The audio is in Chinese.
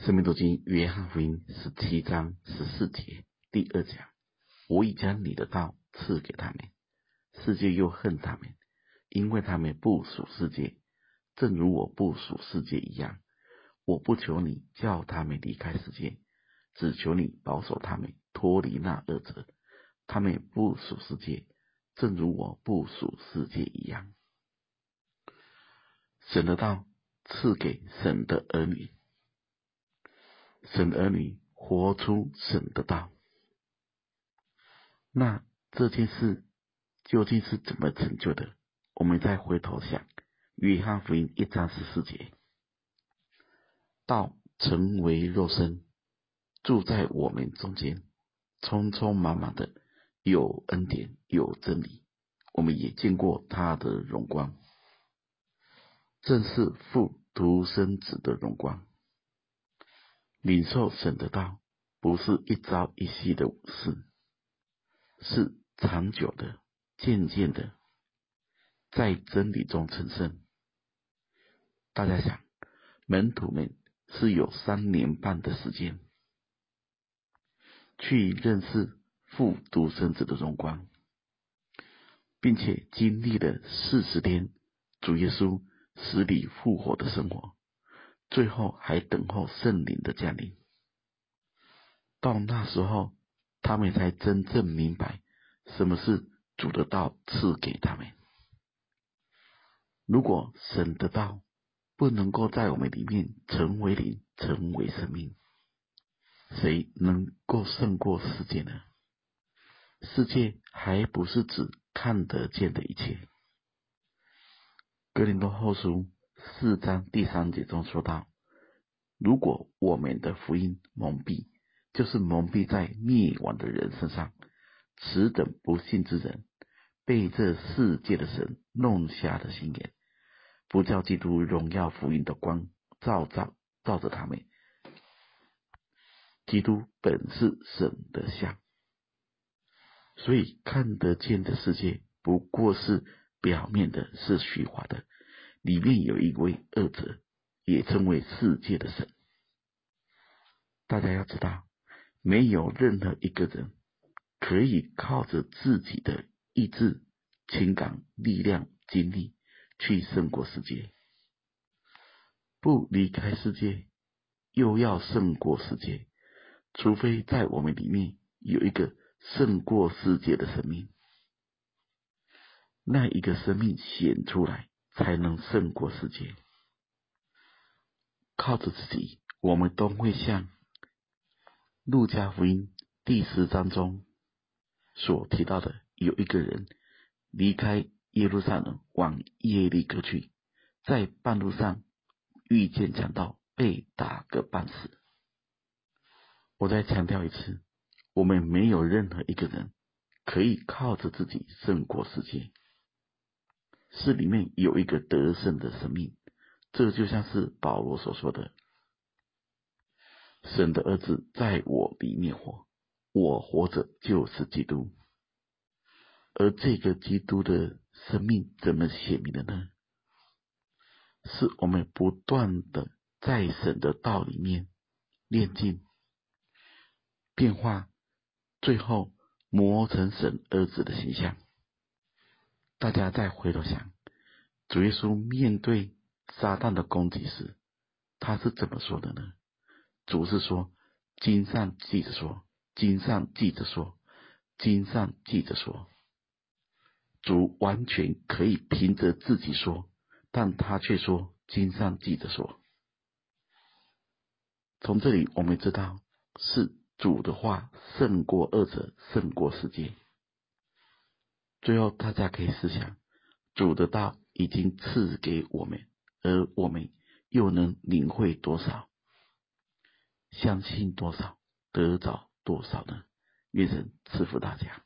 生命读经约翰福音十七章十四节第二讲：我已将你的道赐给他们，世界又恨他们，因为他们不属世界，正如我不属世界一样。我不求你叫他们离开世界，只求你保守他们脱离那恶者。他们不属世界，正如我不属世界一样。神的道赐给神的儿女。神儿女活出神的道，那这件事究竟是怎么成就的？我们再回头想，约翰福音一章十四节，道成为肉身，住在我们中间，匆匆忙忙的有恩典有真理，我们也见过他的荣光，正是父独生子的荣光。领受神的道，不是一朝一夕的事，是长久的、渐渐的，在真理中成圣。大家想，门徒们是有三年半的时间去认识父独生子的荣光，并且经历了四十天主耶稣死里复活的生活。最后还等候圣灵的降临，到那时候，他们才真正明白什么是主的道赐给他们。如果神的道不能够在我们里面成为灵、成为生命，谁能够胜过世界呢？世界还不是指看得见的一切。哥林多后书。四章第三节中说道：“如果我们的福音蒙蔽，就是蒙蔽在灭亡的人身上。此等不信之人，被这世界的神弄瞎了心眼，不叫基督荣耀福音的光照照照着他们。基督本是神的像，所以看得见的世界不过是表面的，是虚华的。”里面有一位恶者，也称为世界的神。大家要知道，没有任何一个人可以靠着自己的意志、情感、力量、精力去胜过世界。不离开世界，又要胜过世界，除非在我们里面有一个胜过世界的生命，那一个生命显出来。才能胜过世界。靠着自己，我们都会像路加福音第十章中所提到的，有一个人离开耶路撒冷往耶利哥去，在半路上遇见强盗，被打个半死。我再强调一次，我们没有任何一个人可以靠着自己胜过世界。是里面有一个得胜的生命，这就像是保罗所说的：“神的儿子在我里面活，我活着就是基督。”而这个基督的生命怎么显明的呢？是我们不断的在神的道里面炼净、变化，最后磨成神儿子的形象。大家再回头想，主耶稣面对撒旦的攻击时，他是怎么说的呢？主是说：“经上记着说，经上记着说，经上记着说。”主完全可以凭着自己说，但他却说：“经上记着说。”从这里我们知道，是主的话胜过恶者，胜过世界。最后，大家可以试想，主的道已经赐给我们，而我们又能领会多少，相信多少，得着多少呢？愿神赐福大家。